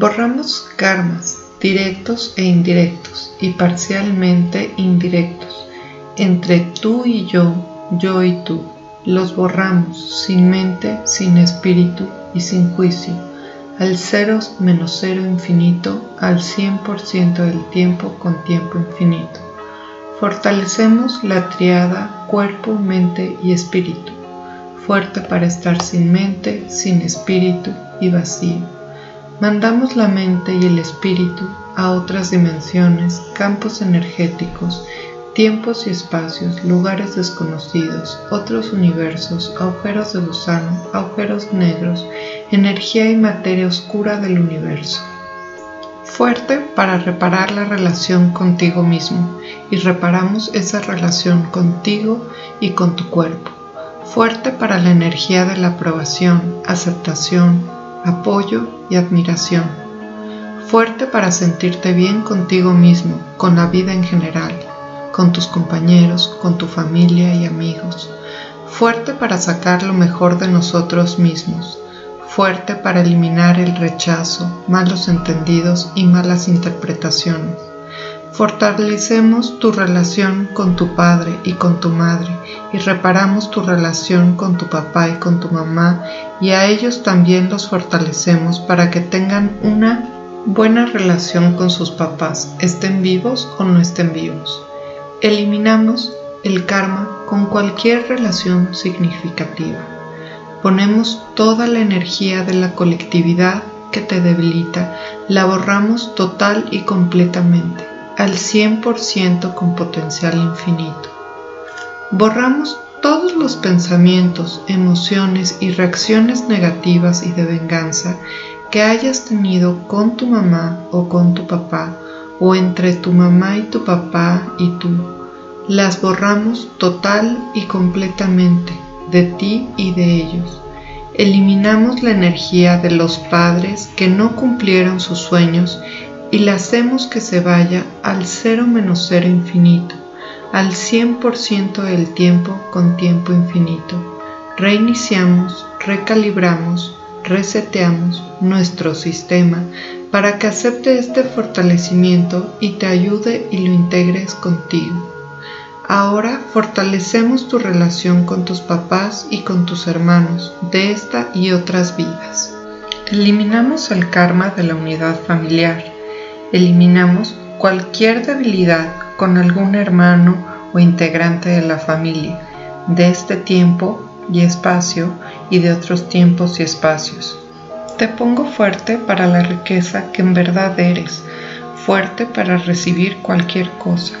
Borramos karmas directos e indirectos y parcialmente indirectos entre tú y yo, yo y tú. Los borramos sin mente, sin espíritu y sin juicio, al cero menos cero infinito, al 100% del tiempo con tiempo infinito. Fortalecemos la triada cuerpo, mente y espíritu, fuerte para estar sin mente, sin espíritu y vacío. Mandamos la mente y el espíritu a otras dimensiones, campos energéticos, tiempos y espacios, lugares desconocidos, otros universos, agujeros de gusano, agujeros negros, energía y materia oscura del universo. Fuerte para reparar la relación contigo mismo y reparamos esa relación contigo y con tu cuerpo. Fuerte para la energía de la aprobación, aceptación, apoyo y admiración. Fuerte para sentirte bien contigo mismo, con la vida en general con tus compañeros, con tu familia y amigos. Fuerte para sacar lo mejor de nosotros mismos. Fuerte para eliminar el rechazo, malos entendidos y malas interpretaciones. Fortalecemos tu relación con tu padre y con tu madre y reparamos tu relación con tu papá y con tu mamá y a ellos también los fortalecemos para que tengan una buena relación con sus papás, estén vivos o no estén vivos. Eliminamos el karma con cualquier relación significativa. Ponemos toda la energía de la colectividad que te debilita, la borramos total y completamente, al 100% con potencial infinito. Borramos todos los pensamientos, emociones y reacciones negativas y de venganza que hayas tenido con tu mamá o con tu papá o entre tu mamá y tu papá y tú, las borramos total y completamente de ti y de ellos. Eliminamos la energía de los padres que no cumplieron sus sueños y la hacemos que se vaya al cero menos cero infinito, al 100% del tiempo con tiempo infinito. Reiniciamos, recalibramos, reseteamos nuestro sistema para que acepte este fortalecimiento y te ayude y lo integres contigo. Ahora fortalecemos tu relación con tus papás y con tus hermanos de esta y otras vidas. Eliminamos el karma de la unidad familiar. Eliminamos cualquier debilidad con algún hermano o integrante de la familia de este tiempo y espacio y de otros tiempos y espacios. Te pongo fuerte para la riqueza que en verdad eres, fuerte para recibir cualquier cosa,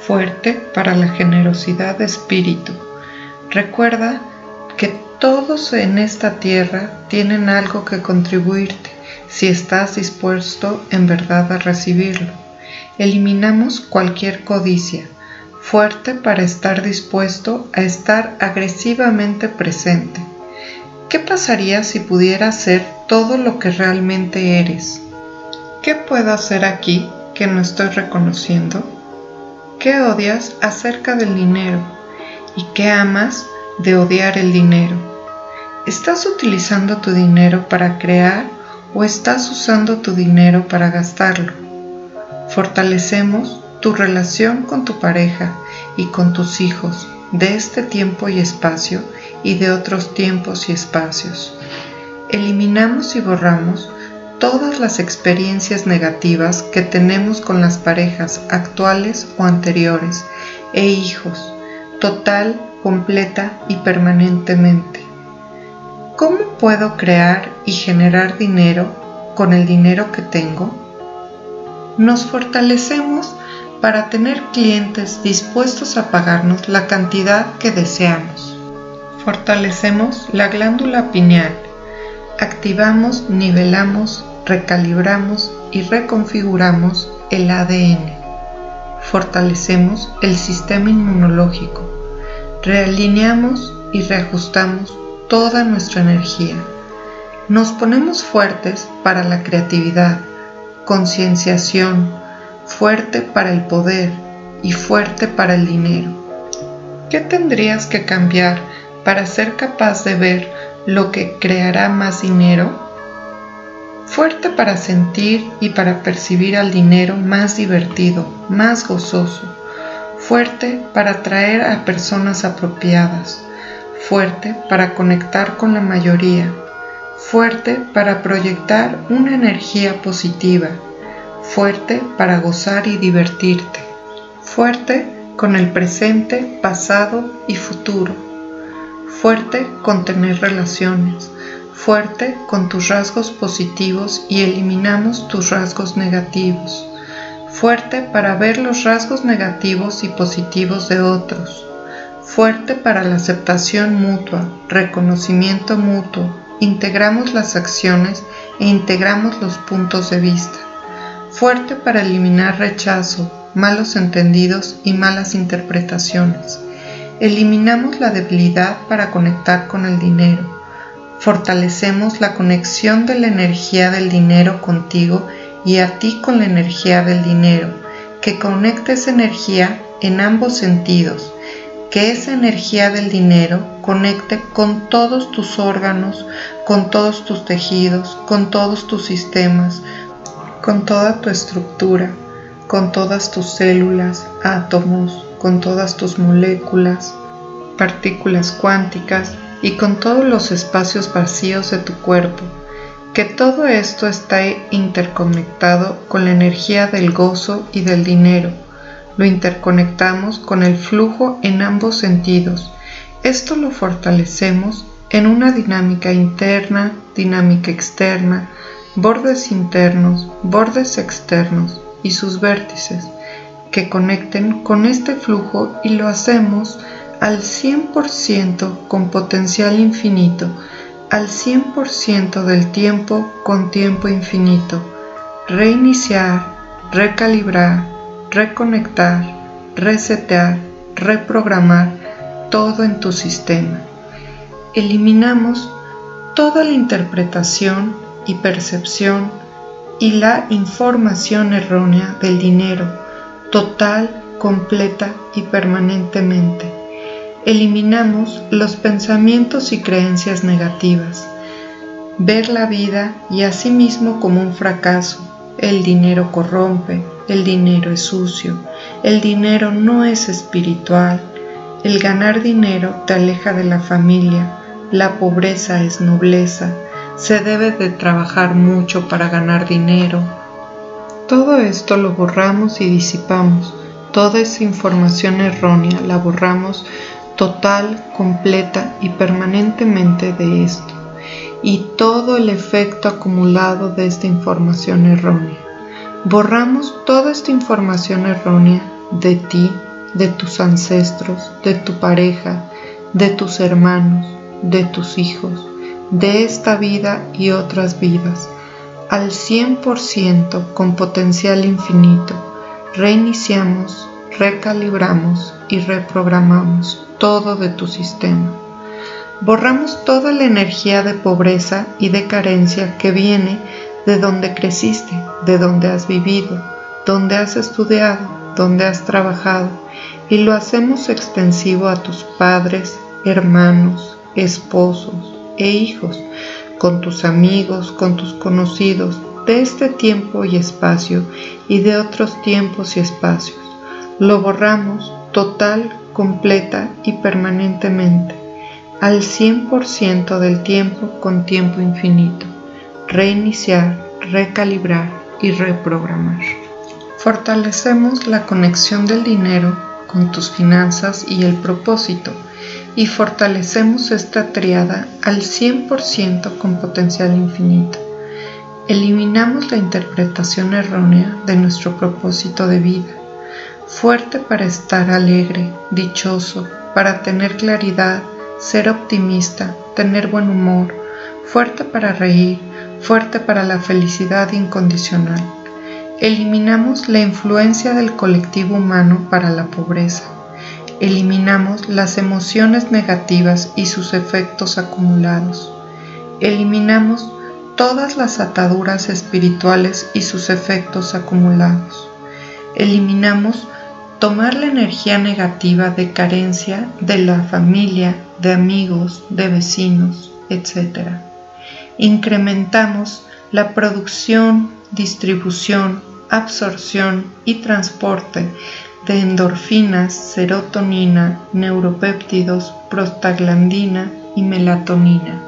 fuerte para la generosidad de espíritu. Recuerda que todos en esta tierra tienen algo que contribuirte si estás dispuesto en verdad a recibirlo. Eliminamos cualquier codicia, fuerte para estar dispuesto a estar agresivamente presente ¿Qué pasaría si pudieras ser todo lo que realmente eres? ¿Qué puedo hacer aquí que no estoy reconociendo? ¿Qué odias acerca del dinero? ¿Y qué amas de odiar el dinero? ¿Estás utilizando tu dinero para crear o estás usando tu dinero para gastarlo? Fortalecemos tu relación con tu pareja y con tus hijos de este tiempo y espacio y de otros tiempos y espacios. Eliminamos y borramos todas las experiencias negativas que tenemos con las parejas actuales o anteriores e hijos, total, completa y permanentemente. ¿Cómo puedo crear y generar dinero con el dinero que tengo? Nos fortalecemos para tener clientes dispuestos a pagarnos la cantidad que deseamos. Fortalecemos la glándula pineal. Activamos, nivelamos, recalibramos y reconfiguramos el ADN. Fortalecemos el sistema inmunológico. Realineamos y reajustamos toda nuestra energía. Nos ponemos fuertes para la creatividad, concienciación, fuerte para el poder y fuerte para el dinero. ¿Qué tendrías que cambiar para ser capaz de ver lo que creará más dinero? fuerte para sentir y para percibir al dinero más divertido, más gozoso, fuerte para atraer a personas apropiadas, fuerte para conectar con la mayoría, fuerte para proyectar una energía positiva, fuerte para gozar y divertirte, fuerte con el presente, pasado y futuro, fuerte con tener relaciones, fuerte con tus rasgos positivos y eliminamos tus rasgos negativos fuerte para ver los rasgos negativos y positivos de otros, fuerte para la aceptación mutua, reconocimiento mutuo, integramos las acciones e integramos los puntos de vista, fuerte para eliminar rechazo, malos entendidos y malas interpretaciones. Eliminamos la debilidad para conectar con el dinero. Fortalecemos la conexión de la energía del dinero contigo y a ti con la energía del dinero, que conectes energía en ambos sentidos, que esa energía del dinero conecte con todos tus órganos, con todos tus tejidos, con todos tus sistemas, con toda tu estructura, con todas tus células, átomos, con todas tus moléculas, partículas cuánticas y con todos los espacios vacíos de tu cuerpo que todo esto está interconectado con la energía del gozo y del dinero. Lo interconectamos con el flujo en ambos sentidos. Esto lo fortalecemos en una dinámica interna, dinámica externa, bordes internos, bordes externos y sus vértices que conecten con este flujo y lo hacemos al 100% con potencial infinito al 100% del tiempo con tiempo infinito, reiniciar, recalibrar, reconectar, resetear, reprogramar todo en tu sistema. Eliminamos toda la interpretación y percepción y la información errónea del dinero, total, completa y permanentemente eliminamos los pensamientos y creencias negativas. Ver la vida y a sí mismo como un fracaso. El dinero corrompe, el dinero es sucio, el dinero no es espiritual. El ganar dinero te aleja de la familia, la pobreza es nobleza, se debe de trabajar mucho para ganar dinero. Todo esto lo borramos y disipamos. Toda esa información errónea la borramos total, completa y permanentemente de esto, y todo el efecto acumulado de esta información errónea. Borramos toda esta información errónea de ti, de tus ancestros, de tu pareja, de tus hermanos, de tus hijos, de esta vida y otras vidas, al 100% con potencial infinito. Reiniciamos, recalibramos y reprogramamos todo de tu sistema. Borramos toda la energía de pobreza y de carencia que viene de donde creciste, de donde has vivido, donde has estudiado, donde has trabajado, y lo hacemos extensivo a tus padres, hermanos, esposos e hijos, con tus amigos, con tus conocidos, de este tiempo y espacio y de otros tiempos y espacios. Lo borramos total completa y permanentemente, al 100% del tiempo con tiempo infinito, reiniciar, recalibrar y reprogramar. Fortalecemos la conexión del dinero con tus finanzas y el propósito y fortalecemos esta triada al 100% con potencial infinito. Eliminamos la interpretación errónea de nuestro propósito de vida fuerte para estar alegre, dichoso, para tener claridad, ser optimista, tener buen humor, fuerte para reír, fuerte para la felicidad incondicional. Eliminamos la influencia del colectivo humano para la pobreza. Eliminamos las emociones negativas y sus efectos acumulados. Eliminamos todas las ataduras espirituales y sus efectos acumulados. Eliminamos tomar la energía negativa de carencia de la familia, de amigos, de vecinos, etc. Incrementamos la producción, distribución, absorción y transporte de endorfinas, serotonina, neuropéptidos, prostaglandina y melatonina.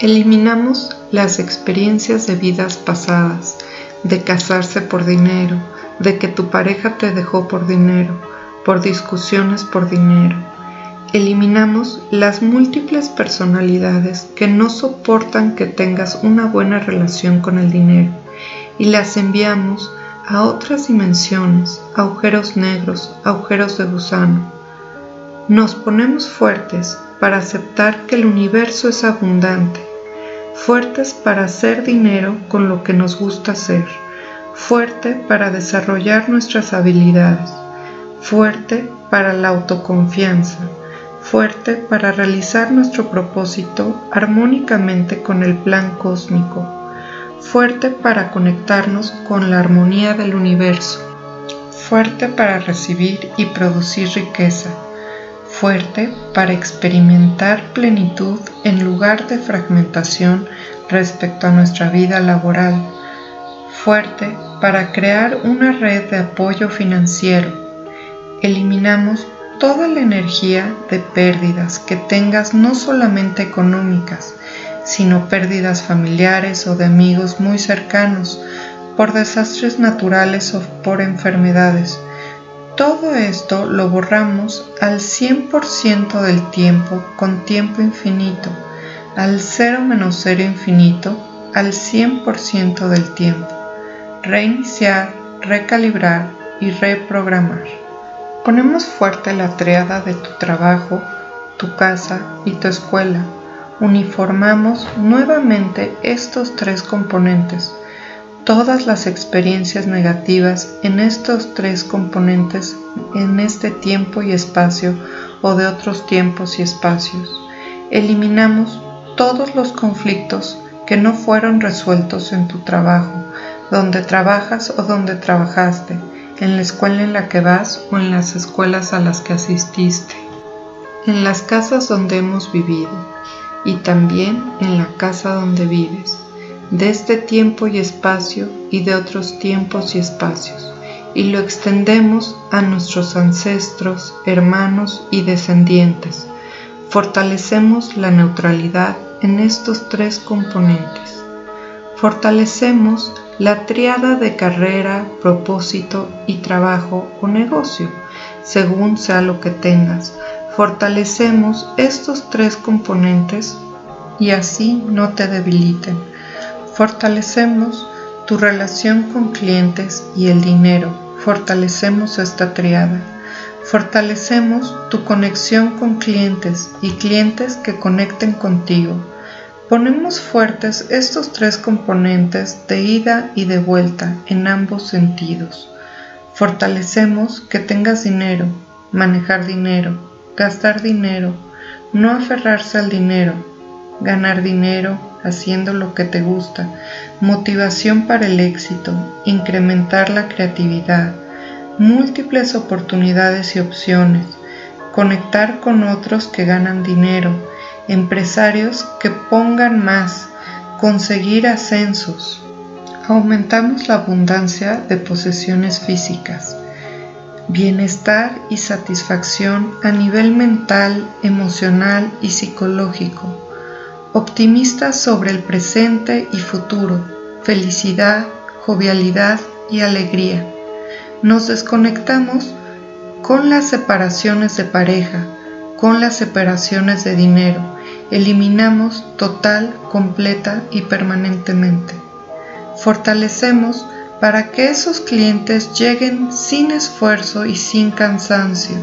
Eliminamos las experiencias de vidas pasadas, de casarse por dinero, de que tu pareja te dejó por dinero, por discusiones por dinero. Eliminamos las múltiples personalidades que no soportan que tengas una buena relación con el dinero y las enviamos a otras dimensiones, agujeros negros, agujeros de gusano. Nos ponemos fuertes para aceptar que el universo es abundante, fuertes para hacer dinero con lo que nos gusta hacer, fuerte para desarrollar nuestras habilidades, fuerte para la autoconfianza, fuerte para realizar nuestro propósito armónicamente con el plan cósmico fuerte para conectarnos con la armonía del universo, fuerte para recibir y producir riqueza, fuerte para experimentar plenitud en lugar de fragmentación respecto a nuestra vida laboral, fuerte para crear una red de apoyo financiero. Eliminamos toda la energía de pérdidas que tengas no solamente económicas, sino pérdidas familiares o de amigos muy cercanos, por desastres naturales o por enfermedades. Todo esto lo borramos al 100% del tiempo con tiempo infinito, al cero menos cero infinito, al 100% del tiempo. Reiniciar, recalibrar y reprogramar. Ponemos fuerte la triada de tu trabajo, tu casa y tu escuela. Uniformamos nuevamente estos tres componentes, todas las experiencias negativas en estos tres componentes en este tiempo y espacio o de otros tiempos y espacios. Eliminamos todos los conflictos que no fueron resueltos en tu trabajo, donde trabajas o donde trabajaste, en la escuela en la que vas o en las escuelas a las que asististe, en las casas donde hemos vivido y también en la casa donde vives, de este tiempo y espacio y de otros tiempos y espacios, y lo extendemos a nuestros ancestros, hermanos y descendientes. Fortalecemos la neutralidad en estos tres componentes. Fortalecemos la triada de carrera, propósito y trabajo o negocio, según sea lo que tengas, fortalecemos estos tres componentes y así no te debiliten. Fortalecemos tu relación con clientes y el dinero. Fortalecemos esta triada. Fortalecemos tu conexión con clientes y clientes que conecten contigo. Ponemos fuertes estos tres componentes de ida y de vuelta en ambos sentidos. Fortalecemos que tengas dinero, manejar dinero, gastar dinero, no aferrarse al dinero, ganar dinero haciendo lo que te gusta, motivación para el éxito, incrementar la creatividad, múltiples oportunidades y opciones, conectar con otros que ganan dinero, empresarios que pongan más, conseguir ascensos. Aumentamos la abundancia de posesiones físicas bienestar y satisfacción a nivel mental, emocional y psicológico, optimista sobre el presente y futuro, felicidad, jovialidad y alegría. Nos desconectamos con las separaciones de pareja, con las separaciones de dinero, eliminamos total, completa y permanentemente. Fortalecemos para que esos clientes lleguen sin esfuerzo y sin cansancio.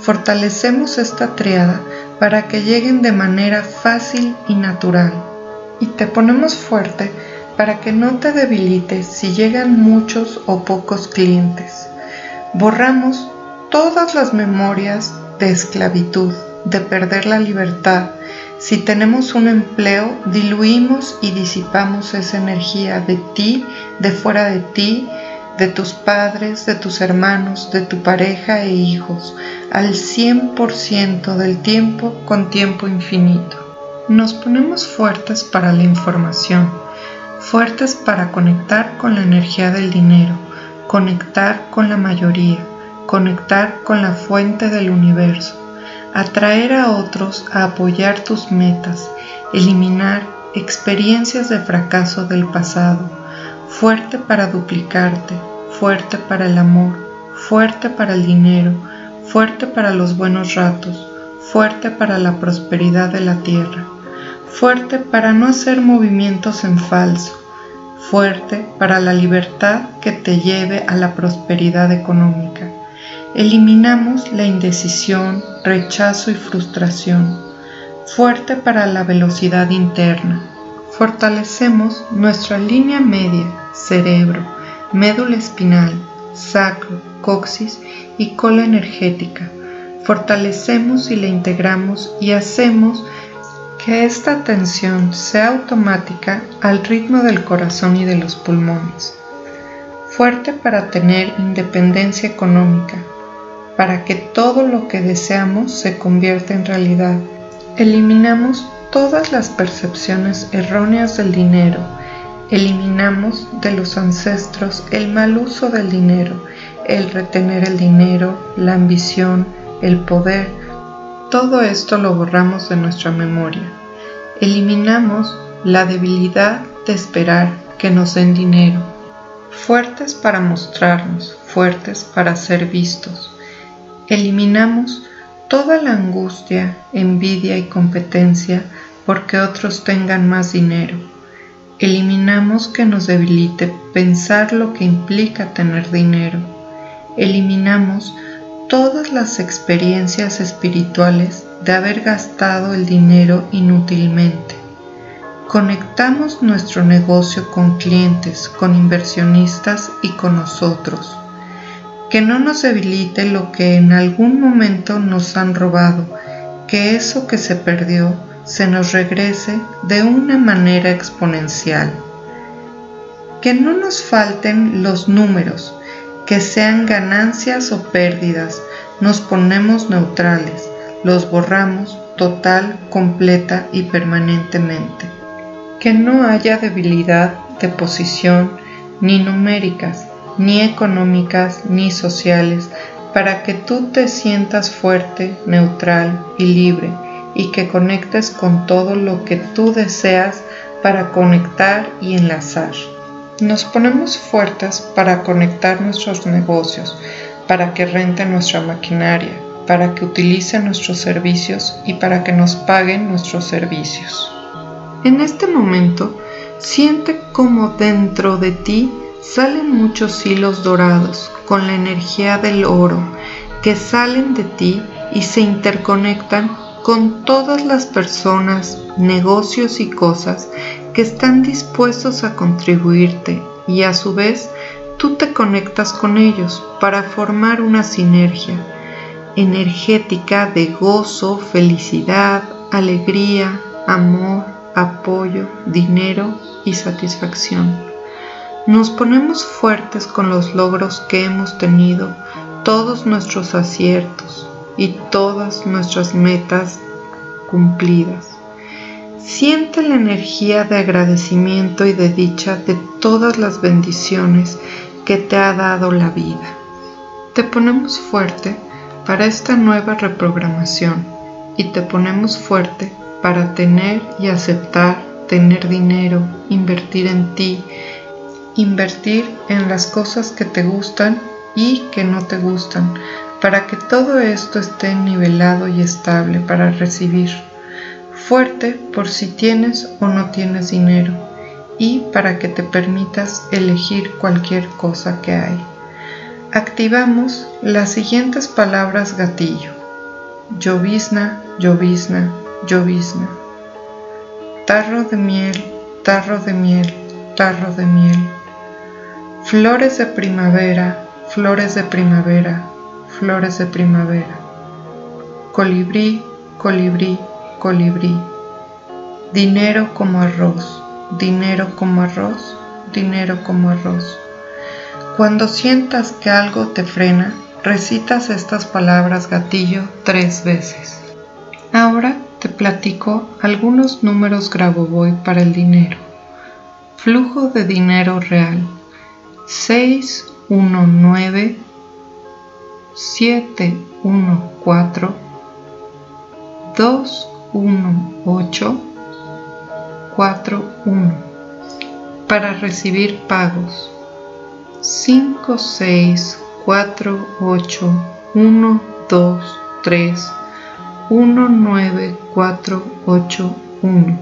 Fortalecemos esta triada para que lleguen de manera fácil y natural. Y te ponemos fuerte para que no te debilites si llegan muchos o pocos clientes. Borramos todas las memorias de esclavitud, de perder la libertad, si tenemos un empleo, diluimos y disipamos esa energía de ti, de fuera de ti, de tus padres, de tus hermanos, de tu pareja e hijos, al 100% del tiempo con tiempo infinito. Nos ponemos fuertes para la información, fuertes para conectar con la energía del dinero, conectar con la mayoría, conectar con la fuente del universo, atraer a otros a apoyar tus metas, eliminar experiencias de fracaso del pasado, fuerte para duplicarte, fuerte para el amor, fuerte para el dinero, fuerte para los buenos ratos, fuerte para la prosperidad de la tierra, fuerte para no hacer movimientos en falso, fuerte para la libertad que te lleve a la prosperidad económica. Eliminamos la indecisión, rechazo y frustración, fuerte para la velocidad interna. Fortalecemos nuestra línea media, cerebro, médula espinal, sacro, coxis y cola energética. Fortalecemos y la integramos y hacemos que esta tensión sea automática al ritmo del corazón y de los pulmones. Fuerte para tener independencia económica, para que todo lo que deseamos se convierta en realidad. Eliminamos todas las percepciones erróneas del dinero. Eliminamos de los ancestros el mal uso del dinero, el retener el dinero, la ambición, el poder, todo esto lo borramos de nuestra memoria. Eliminamos la debilidad de esperar que nos den dinero. Fuertes para mostrarnos, fuertes para ser vistos. Eliminamos toda la angustia, envidia y competencia porque otros tengan más dinero. Eliminamos que nos debilite pensar lo que implica tener dinero. Eliminamos todas las experiencias espirituales de haber gastado el dinero inútilmente. Conectamos nuestro negocio con clientes, con inversionistas y con nosotros. Que no nos debilite lo que en algún momento nos han robado, que eso que se perdió se nos regrese de una manera exponencial. Que no nos falten los números, que sean ganancias o pérdidas, nos ponemos neutrales, los borramos total, completa y permanentemente. Que no haya debilidad de posición, ni numéricas, ni económicas, ni sociales, para que tú te sientas fuerte, neutral y libre, y que conectes con todo lo que tú deseas para conectar y enlazar. Nos ponemos fuertes para conectar nuestros negocios, para que renten nuestra maquinaria, para que utilicen nuestros servicios y para que nos paguen nuestros servicios. En este momento, siente como dentro de ti salen muchos hilos dorados con la energía del oro que salen de ti y se interconectan con todas las personas, negocios y cosas que están dispuestos a contribuirte y a su vez tú te conectas con ellos para formar una sinergia energética de gozo, felicidad, alegría, amor, apoyo, dinero y satisfacción. Nos ponemos fuertes con los logros que hemos tenido, todos nuestros aciertos y todas nuestras metas cumplidas. Siente la energía de agradecimiento y de dicha de todas las bendiciones que te ha dado la vida. Te ponemos fuerte para esta nueva reprogramación y te ponemos fuerte para tener y aceptar tener dinero, invertir en ti, invertir en las cosas que te gustan y que no te gustan, para que todo esto esté nivelado y estable para recibir fuerte por si tienes o no tienes dinero y para que te permitas elegir cualquier cosa que hay. Activamos las siguientes palabras gatillo. Llovizna, llovizna, llovizna. Tarro de miel, tarro de miel, tarro de miel. Flores de primavera, flores de primavera, flores de primavera. Colibrí, colibrí, colibrí. Dinero como arroz, dinero como arroz, dinero como arroz. Cuando sientas que algo te frena, recitas estas palabras gatillo tres veces. Ahora te platico algunos números Grabovoi para el dinero. Flujo de dinero real 619 714 218 41 para recibir pagos. 5 6 4 8 1 2 3 1 9 4 8 1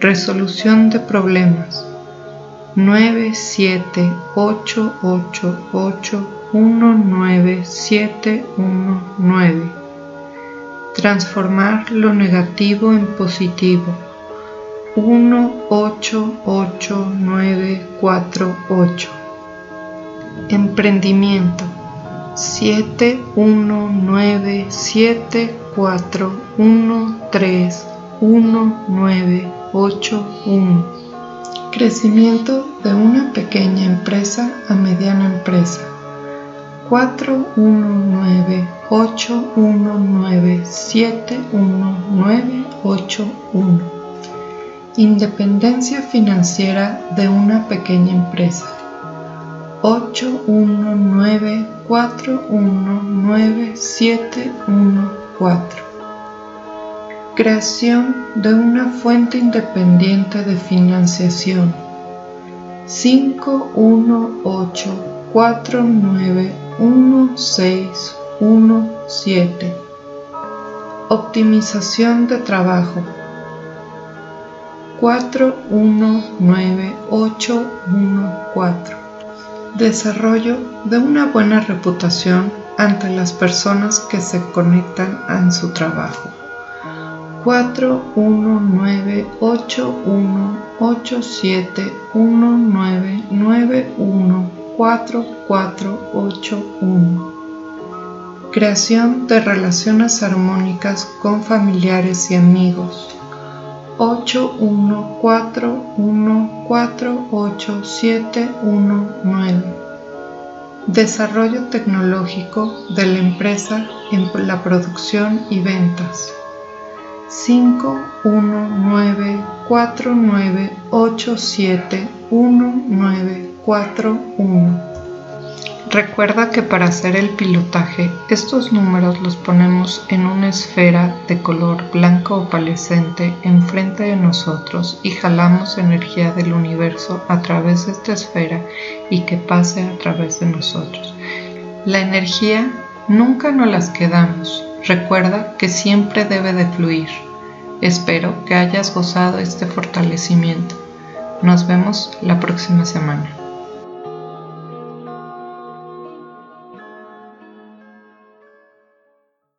Resolución de problemas 9 7 8 8 8 1 9 7 1 9 Transformar lo negativo en positivo. 1 8 8 9 4 8 Emprendimiento. 7 1 9 7 4 1 3 1 9 8 1 Crecimiento de una pequeña empresa a mediana empresa. 4 1 9 8 1 9 7 1 9 8 1 Independencia financiera de una pequeña empresa. 8 1 9 4 1 9 7 1 4 Creación de una fuente independiente de financiación. 5 1 8 4 9 1 6 1 7 Optimización de trabajo. 4 1 9 8 1 4 Desarrollo de una buena reputación ante las personas que se conectan en su trabajo 4 1 9 8 1 8 7 1 9 9 1 4 4 8 1 Creación de relaciones armónicas con familiares y amigos. 8 1 4 1 4 8 7 1 9 Desarrollo tecnológico de la empresa en la producción y ventas 5 1 9 4 9 8 7 1 9 4 1 Recuerda que para hacer el pilotaje estos números los ponemos en una esfera de color blanco opalescente enfrente de nosotros y jalamos energía del universo a través de esta esfera y que pase a través de nosotros. La energía nunca nos las quedamos, Recuerda que siempre debe de fluir. Espero que hayas gozado este fortalecimiento. Nos vemos la próxima semana.